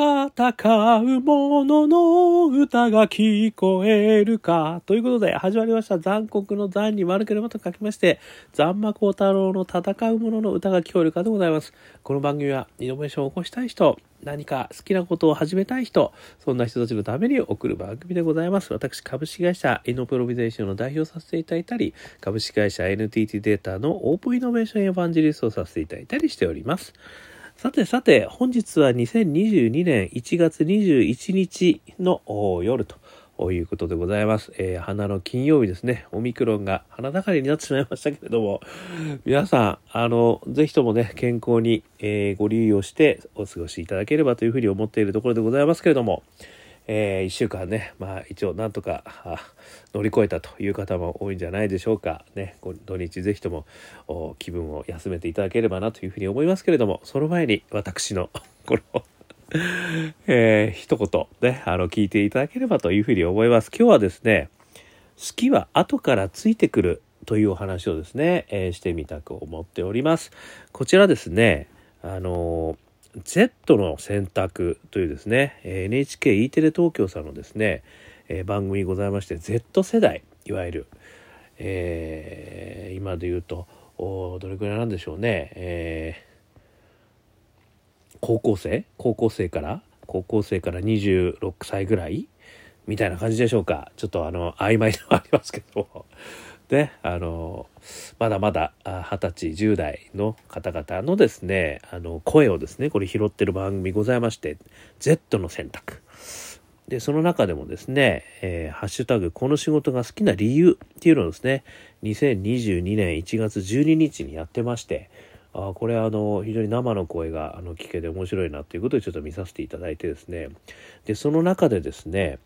戦う者の歌が聞こえるか。ということで、始まりました。残酷の残に丸ければと書きまして、残魔高太郎の戦う者の歌が聞こえるかでございます。この番組は、イノベーションを起こしたい人、何か好きなことを始めたい人、そんな人たちのために送る番組でございます。私、株式会社イノプロビゼーションの代表させていただいたり、株式会社 NTT データのオープンイノベーションエヴァンジリストをさせていただいたりしております。さてさて、本日は2022年1月21日の夜ということでございます。えー、花の金曜日ですね。オミクロンが花盛りになってしまいましたけれども、皆さん、あの、ぜひともね、健康に、えー、ご留意をしてお過ごしいただければというふうに思っているところでございますけれども、えー、1週間ね、まあ一応なんとか乗り越えたという方も多いんじゃないでしょうか。ね、土日ぜひとも気分を休めていただければなというふうに思いますけれども、その前に私の このえー、一言ね、あの、聞いていただければというふうに思います。今日はですね、好きは後からついてくるというお話をですね、えー、してみたく思っております。こちらですね、あのー Z の選択というですね NHKE テレ東京さんのですね番組ございまして Z 世代いわゆる、えー、今で言うとどれくらいなんでしょうね、えー、高校生？高校生から？高校生から26歳ぐらい？みたいな感じでしょうか。ちょっとあの曖昧ではありますけども。ね、あの、まだまだ二十歳、10代の方々のですね、あの、声をですね、これ拾ってる番組ございまして、Z の選択。で、その中でもですね、えー、ハッシュタグ、この仕事が好きな理由っていうのをですね、2022年1月12日にやってまして、あこれあの非常に生の声があの聞けて面白いなということでちょっと見させていただいてですねでその中でですね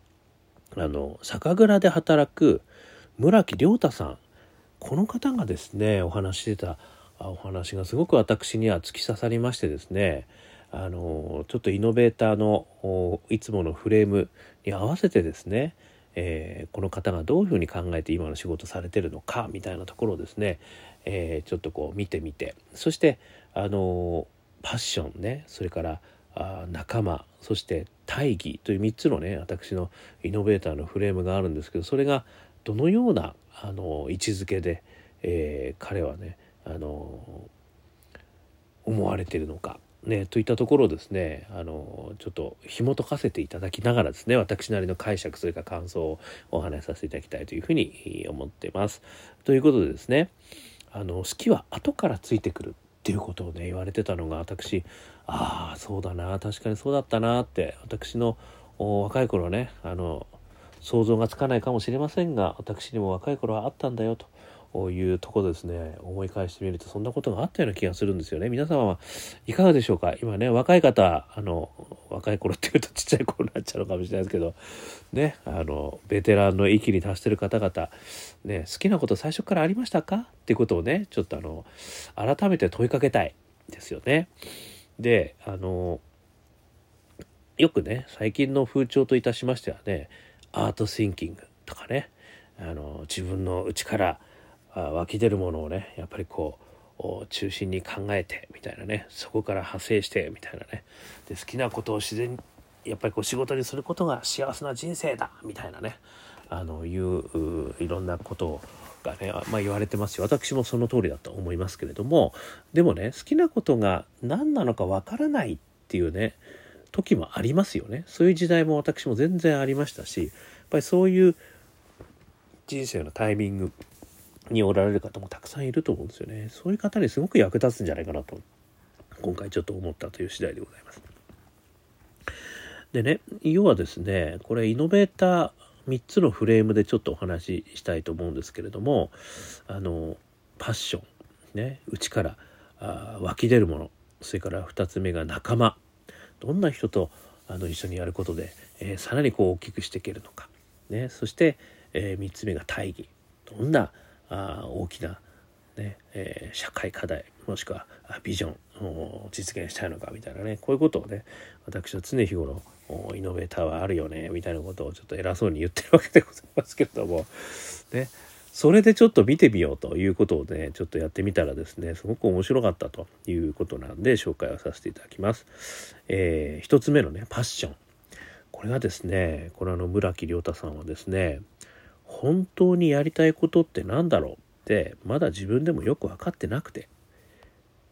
あの酒蔵で働く村木亮太さん。この方がですねお話してたお話がすごく私には突き刺さりましてですねあのちょっとイノベーターのいつものフレームに合わせてですね、えー、この方がどういうふうに考えて今の仕事されてるのかみたいなところをですね、えー、ちょっとこう見てみてそしてあのパッションねそれからあ仲間そして大義という3つのね私のイノベーターのフレームがあるんですけどそれがどのようなあの位置づけで、えー、彼はねあの思われてるのか、ね、といったところをですねあのちょっと紐解かせていただきながらですね私なりの解釈それから感想をお話しさせていただきたいというふうに思ってます。ということでですねあの好きは後からついてくるっていうことをね言われてたのが私ああそうだな確かにそうだったなって私の若い頃ねあの想像がつかないかもしれませんが私にも若い頃はあったんだよというところですね。思い返してみるとそんなことがあったような気がするんですよね。皆様はいかがでしょうか？今ね若い方あの若い頃っていうとちっちゃい頃になっちゃうのかもしれないですけどねあのベテランの域に達してる方々ね好きなこと最初からありましたか？っていうことをねちょっとあの改めて問いかけたいですよね。であのよくね最近の風潮といたしましてはねアートシンキングとかねあの自分の内から湧き出るものをねやっぱりこう中心に考えてみたいなねそこから派生してみたいなね。で好きなことを自然やっぱりこう仕事にすることが幸せな人生だみたいなねあのいういろんなことがね、まあ、言われてますし私もその通りだと思いますけれどもでもね好きなことが何なのかわからないっていうね時もありますよね。そういう時代も私も全然ありましたしやっぱりそういう人生のタイミングにおられる方もたくさんいると思うんですよね。そういう方にすごく役立つんじゃないかなと今回ちょっと思ったという次第でございます。でね要はですねこれイノベーター3つのフレームでちょっとお話ししたいと思うんですけれどもあのパッションね内からあ湧き出るものそれから2つ目が仲間。どんな人とあの一緒にやることで、えー、さらにこう大きくしていけるのか、ね、そして、えー、3つ目が大義。どんなあ大きな、ねえー、社会課題もしくはビジョンを実現したいのかみたいなねこういうことをね私は常日頃イノベーターはあるよねみたいなことをちょっと偉そうに言ってるわけでございますけれども。ねそれでちょっと見てみようということをねちょっとやってみたらですねすごく面白かったということなんで紹介をさせていただきます。えー、1つ目のねパッションこれがですねこれあの村木亮太さんはですね本当にやりたいことって何だろうってまだ自分でもよく分かってなくてっ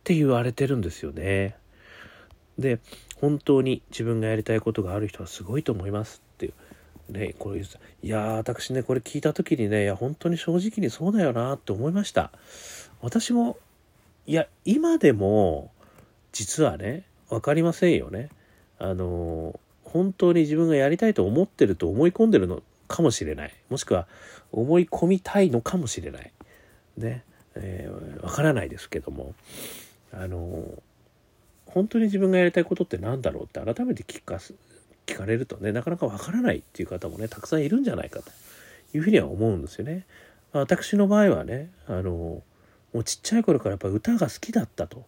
て言われてるんですよね。で本当に自分がやりたいことがある人はすごいと思いますっていうねこれいや私ねこれ聞いた時にねいや本当に正直にそうだよなって思いました。私もいや今でも実はね分かりませんよね。あの本当に自分がやりたいと思ってると思い込んでるのかもしれない。もしくは思い込みたいのかもしれない。ねえー、分からないですけども。あの本当に自分がやりたいことって何だろうって改めて聞かす聞かれるとねなかなかわからないっていう方もねたくさんいるんじゃないかというふうには思うんですよね。私の場合はねあのもうちっちゃい頃からやっぱ歌が好きだったと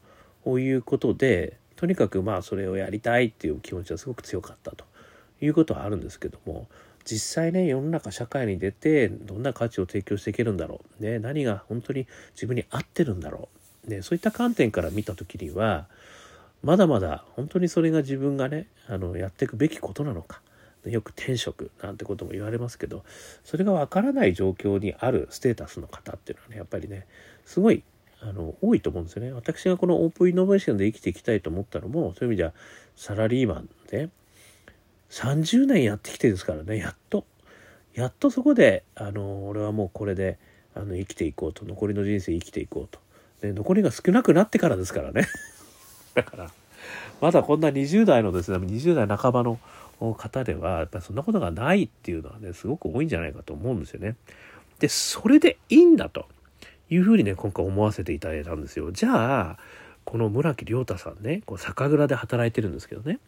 いうことでとにかくまあそれをやりたいっていう気持ちはすごく強かったということはあるんですけども実際ね世の中社会に出てどんな価値を提供していけるんだろう、ね、何が本当に自分に合ってるんだろう、ね、そういった観点から見た時にはまだまだ本当にそれが自分がねあのやっていくべきことなのか。よく転職なんてことも言われますけどそれがわからない状況にあるステータスの方っていうのはねやっぱりねすごいあの多いと思うんですよね。私がこのオープンイノベーションで生きていきたいと思ったのもそういう意味ではサラリーマンで30年やってきてですからねやっと。やっとそこであの俺はもうこれであの生きていこうと残りの人生生きていこうと。で残りが少なくなってからですからね。だからまだこんな20代のですね20代半ばの方ではやっぱりそんなことがないっていうのはねすごく多いんじゃないかと思うんですよね。でそれでいいんだというふうにね今回思わせていただいたんですよ。じゃあこの村木亮太さんねこう酒蔵で働いてるんですけどね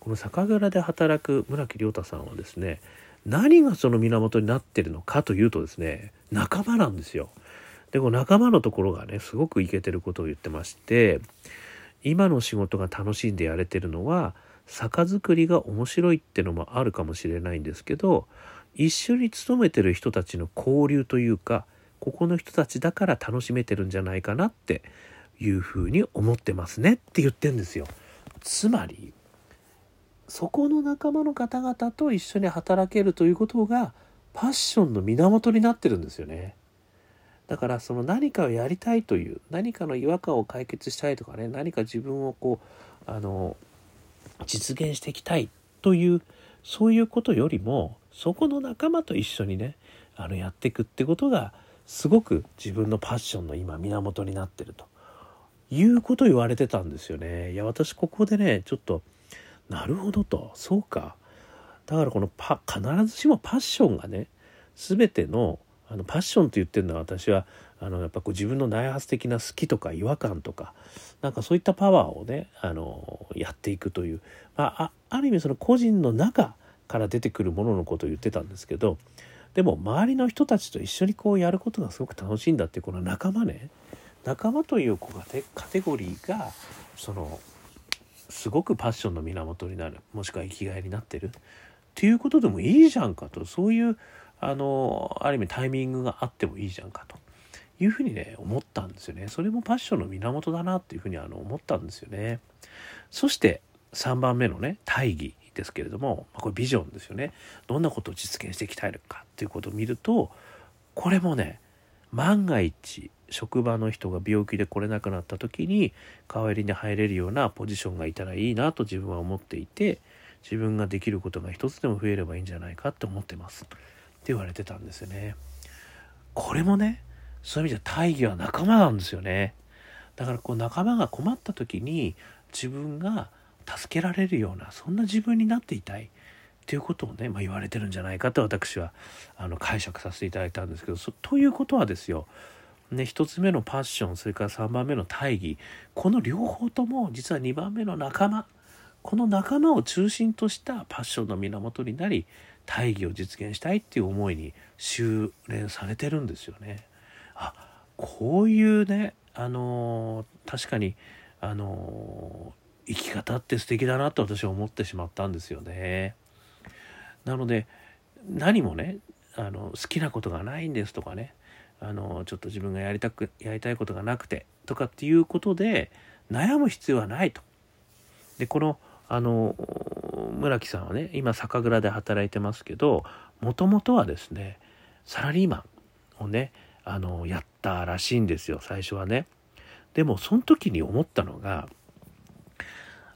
この酒蔵で働く村木亮太さんはですね何がその源になってるのかというとですね仲間なんですよ。でこの仲間のところがねすごくイケてることを言ってまして今の仕事が楽しんでやれてるのは酒造りが面白いってのもあるかもしれないんですけど一緒に勤めてる人たちの交流というかここの人たちだから楽しめてるんじゃないかなっていうふうに思ってますねって言ってんですよ。つまりそこの仲間の方々と一緒に働けるということがパッションの源になってるんですよね。だからその何かをやりたいという何かの違和感を解決したいとかね何か自分をこうあの実現していきたいというそういうことよりもそこの仲間と一緒にねあのやっていくってことがすごく自分のパッションの今源になってると。いうことを言われてたんですよね。いや私ここでねちょっとなるほどと。そうか。だからこのパ必ずしもパッションがね全てのあのパッションと言ってるのは私はあのやっぱこう自分の内発的な好きとか違和感とかなんかそういったパワーをねあのやっていくという、まあ、ある意味その個人の中から出てくるもののことを言ってたんですけどでも周りの人たちと一緒にこうやることがすごく楽しいんだっていうこの仲間ね仲間というカテゴリーがそのすごくパッションの源になるもしくは生きがいになってるっていうことでもいいじゃんかとそういうあのある意味タイミングがあってもいいじゃんかというふうにね思ったんですよね。それもパッションの源だなっていうふうにあの思ったんですよね。そして3番目のね大義ですけれどもこれビジョンですよね。どんなことを実現していきたいのかっていうことを見るとこれもね万が一職場の人が病気で来れなくなった時に代わりに入れるようなポジションがいたらいいなと自分は思っていて自分ができることが一つでも増えればいいんじゃないかって思ってます。言われてたんですよね。これもねそういう意味では大義は仲間なんですよね。だからこう仲間が困った時に自分が助けられるようなそんな自分になっていたいっていうことをね、まあ、言われてるんじゃないかと私はあの解釈させていただいたんですけどということはですよね、1つ目のパッションそれから3番目の大義この両方とも実は2番目の仲間この仲間を中心としたパッションの源になり大義を実現したいっていう思いに修練されてるんですよね。あこういうねあの、確かにあの、生き方って素敵だなと私は思ってしまったんですよね。なので何もねあの好きなことがないんですとかねあのちょっと自分がやりたくやりたいことがなくてとかっていうことで悩む必要はないと。でこのあの村木さんはね今酒蔵で働いてますけどもともとはですねサラリーマンをねあのやったらしいんですよ最初はね。でもその時に思ったのが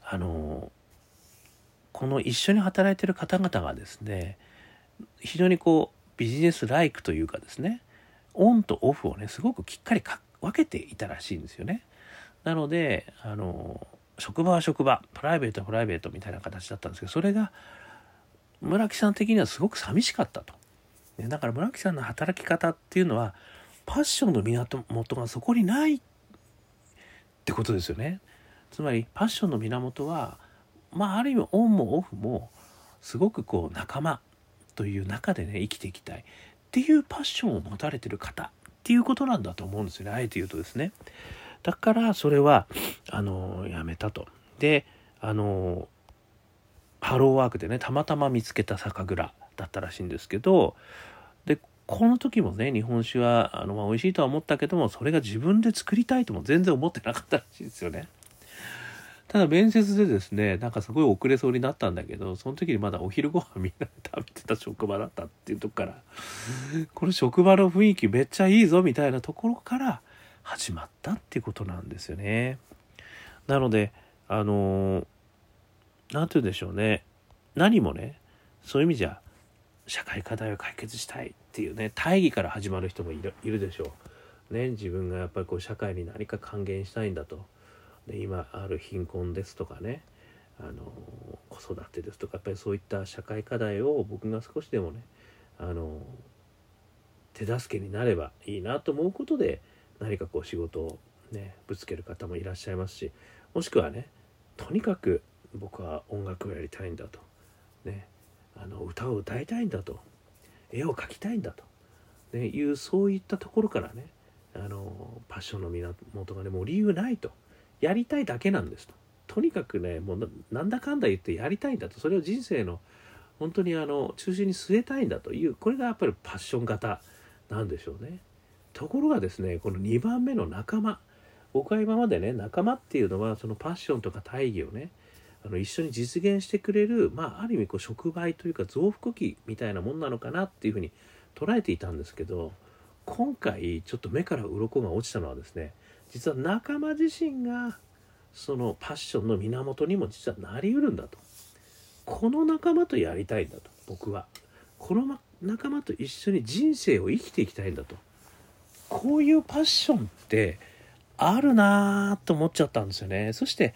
あのこの一緒に働いてる方々がですね非常にこうビジネスライクというかですねオンとオフをねすごくきっかり分けていたらしいんですよね。なのであの職場は職場プライベートはプライベートみたいな形だったんですけどそれが村木さん的にはすごく寂しかったと。ね、だから村木さんの働き方っていうのはパッションの源がそこにないってことですよね。つまりパッションの源はまあある意味オンもオフもすごくこう仲間という中でね生きていきたいっていうパッションを持たれてる方っていうことなんだと思うんですよねあえて言うとですね。だからそれはあのやめたと。であのハローワークでねたまたま見つけた酒蔵だったらしいんですけどでこの時もね日本酒はあの、まあ、美味しいとは思ったけどもそれが自分で作りたいとも全然思ってなかったらしいですよね。ただ面接でですねなんかすごい遅れそうになったんだけどその時にまだお昼ご飯みんなで食べてた職場だったっていうとこからこの職場の雰囲気めっちゃいいぞみたいなところから始まったっていうことなんですよね。なのであの何て言うんでしょうね何もねそういう意味じゃ社会課題を解決したいっていうね大義から始まる人もいるいるでしょう。ね自分がやっぱりこう社会に何か還元したいんだと。で今ある貧困ですとかねあの子育てですとかやっぱりそういった社会課題を僕が少しでもねあの手助けになればいいなと思うことで何かこう仕事をねぶつける方もいらっしゃいますしもしくはねとにかく僕は音楽をやりたいんだとねあの歌を歌いたいんだと絵を描きたいんだと、ね、いうそういったところからねあのパッションの源がねもう理由ないと。やりたいだけなんですと。とにかくねもうなんだかんだ言ってやりたいんだとそれを人生の本当にあの中心に据えたいんだというこれがやっぱりパッション型なんでしょうね。ところがですねこの2番目の仲間僕は今までね仲間っていうのはそのパッションとか大義をねあの一緒に実現してくれる、まあ、ある意味こう触媒というか増幅器みたいなもんなのかなっていうふうに捉えていたんですけど今回ちょっと目から鱗が落ちたのはですね実は仲間自身がそのパッションの源にも実はなりうるんだと。この仲間とやりたいんだと僕は。この仲間と一緒に人生を生きていきたいんだと。こういうパッションってあるなと思っちゃったんですよね。そして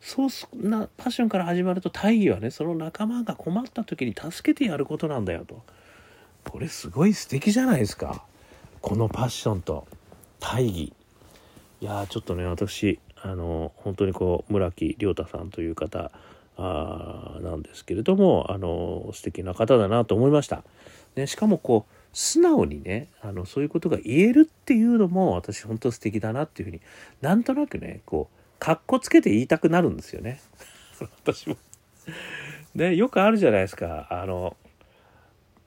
そうなパッションから始まると大義はねその仲間が困った時に助けてやることなんだよと。これすごい素敵じゃないですか。このパッションと。大義。いやちょっとね私あの本当にこう村木亮太さんという方あなんですけれどもあの素敵な方だなと思いました。ね、しかもこう素直にねあのそういうことが言えるっていうのも私本当素敵だなっていうふうになんとなくねこうかっこつけて言いたくなるんですよね。私も。ねよくあるじゃないですか。あの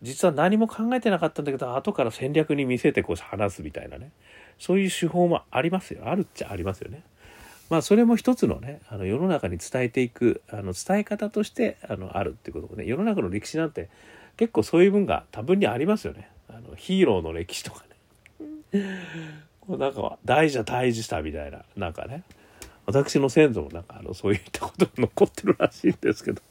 実は何も考えてなかったんだけど後から戦略に見せてこう話すみたいなね。そういう手法もありますよ。あるっちゃありますよね。まあそれも一つのねあの世の中に伝えていくあの伝え方としてあのあるっていうこともね世の中の歴史なんて結構そういう文が多分にありますよね。あのヒーローの歴史とかね。こうなんか大事は大事したみたいななんかね。私の先祖もなんかあのそういったことが残ってるらしいんですけど。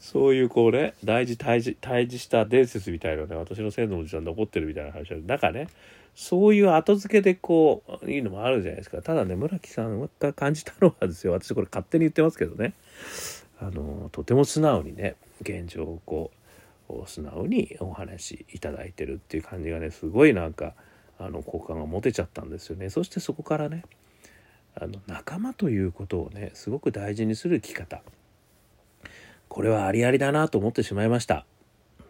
そういうこうね大事退治退治した伝説みたいなね私の先祖も実は残ってるみたいな話はなんかねそういう後付けでこういうのもあるじゃないですか。ただね村木さんが感じたのはですよ。私これ勝手に言ってますけどね。あのとても素直にね現状をこう素直にお話しいただいてるっていう感じがねすごいなんかあの好感が持てちゃったんですよね。そしてそこからねあの仲間ということをねすごく大事にする生き方。これはありありだなと思ってしまいました。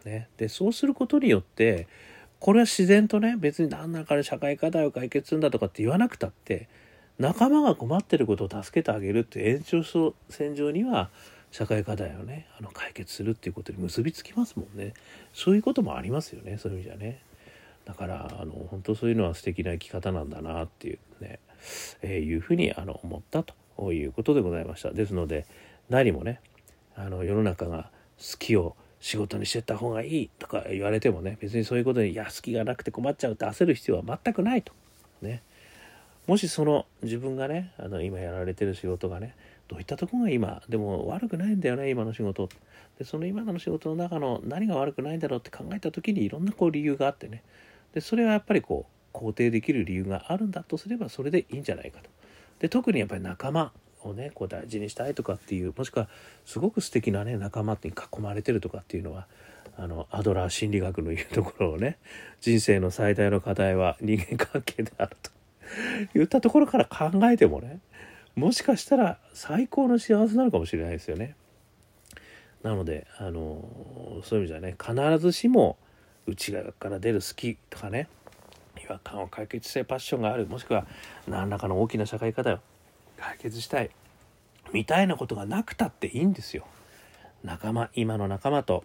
ね、でそうすることによってこれは自然とね別に何らかで社会課題を解決するんだとかって言わなくたって仲間が困ってることを助けてあげるって延長線上には社会課題をねあの解決するっていうことに結びつきますもんね。そういうこともありますよね。そういう意味じゃね。だからあの本当そういうのは素敵な生き方なんだなっていうね、えー、いうふうにあの思ったということでございました。ですので何もねあの世の中が好きを仕事にしてった方がいいとか言われてもね別にそういうことにいや好きがなくて困っちゃうって焦る必要は全くないと。ね。もしその自分がねあの今やられてる仕事がねどういったとこが今でも悪くないんだよね今の仕事。でその今の仕事の中の何が悪くないんだろうって考えた時にいろんなこう理由があってね。でそれはやっぱりこう肯定できる理由があるんだとすればそれでいいんじゃないかと。で特にやっぱり仲間をねこう大事にしたいとかっていうもしくはすごく素敵なね仲間に囲まれてるとかっていうのはあのアドラー心理学の言うところをね人生の最大の課題は人間関係であると。言ったところから考えてもねもしかしたら最高の幸せなのかもしれないですよね。なのであのそういう意味じゃね必ずしも内側から出る好きとかね違和感を解決したいパッションがあるもしくは何らかの大きな社会課題を解決したいみたいなことがなくたっていいんですよ。仲間今の仲間と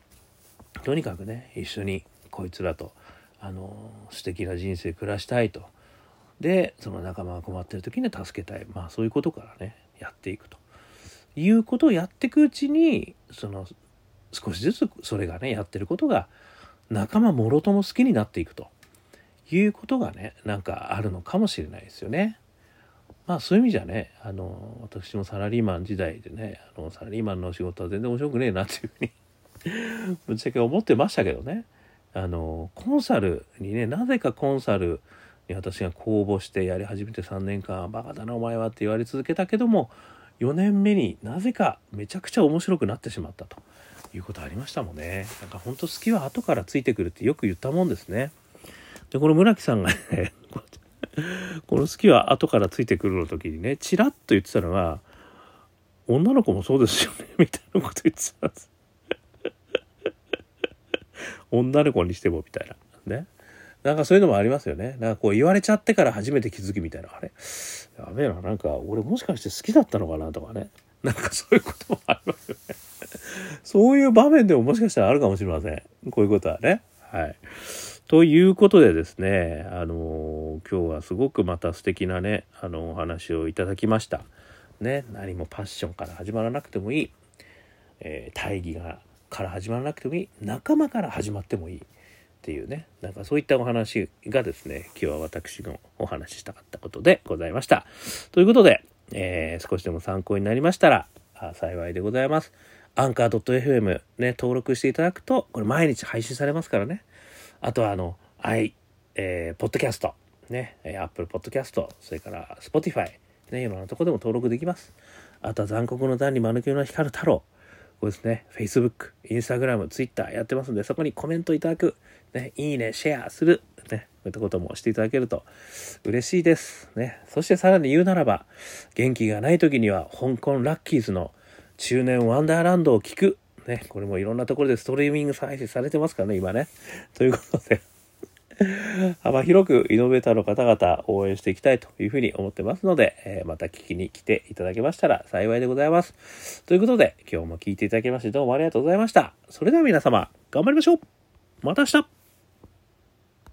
とにかくね一緒にこいつらとあの素敵な人生暮らしたいとでその仲間が困ってる時に助けたい。まあそういうことからねやっていくと。いうことをやっていくうちにその少しずつそれがねやってることが仲間もろとも好きになっていくと。いうことがねなんかあるのかもしれないですよね。まあそういう意味じゃねあの私もサラリーマン時代でねあのサラリーマンの仕事は全然面白くねえなっていうふうにぶっちゃけ思ってましたけどね。あのコンサルにねなぜかコンサル私が公募してやり始めて3年間バカだなお前はって言われ続けたけども4年目になぜかめちゃくちゃ面白くなってしまったということありましたもんね。なんかほんと好きは後からついてくるってよく言ったもんですね。でこの村木さんがね この好きは後からついてくるの時にねチラッと言ってたのが女の子もそうですよね みたいなこと言ってたんです。女の子にしてもみたいな。ね。なんかそういうのもありますよね。なんかこう言われちゃってから初めて気づきみたいなあれやべえななんか俺もしかして好きだったのかなとかね。なんかそういうこともありますよね。そういう場面でももしかしたらあるかもしれません。こういうことはね。はい。ということでですね、あのー、今日はすごくまた素敵なね、あのお話をいただきました。ね、何もパッションから始まらなくてもいい、えー、大義がから始まらなくてもいい、仲間から始まってもいい。っていうね、なんかそういったお話がですね、今日は私のお話ししたかったことでございました。ということで、えー、少しでも参考になりましたら、幸いでございます。 Anchor.fm ね、登録していただくと、これ毎日配信されますからね。あとはあの、i、えー、ポッドキャスト、ね、アップルポッドキャスト、それからスポティファイ、ね、いろんなとこでも登録できます。あとは残酷の残に間抜けの光る太郎、これですね、Facebook、Instagram、Twitter やってますんで、そこにコメントいただく、ね、いいね、シェアする、ね、こういったこともしていただけると嬉しいです。ね。そしてさらに言うならば、元気がない時には、香港ラッキーズの中年ワンダーランドを聞く、ね、これもいろんなところでストリーミング配信されてますからね、今ね。ということで 幅広くイノベーターの方々応援していきたいというふうに思ってますので、えー、また聞きに来ていただけましたら幸いでございます。ということで、今日も聞いていただきましてどうもありがとうございました。それでは皆様、頑張りましょうまた明日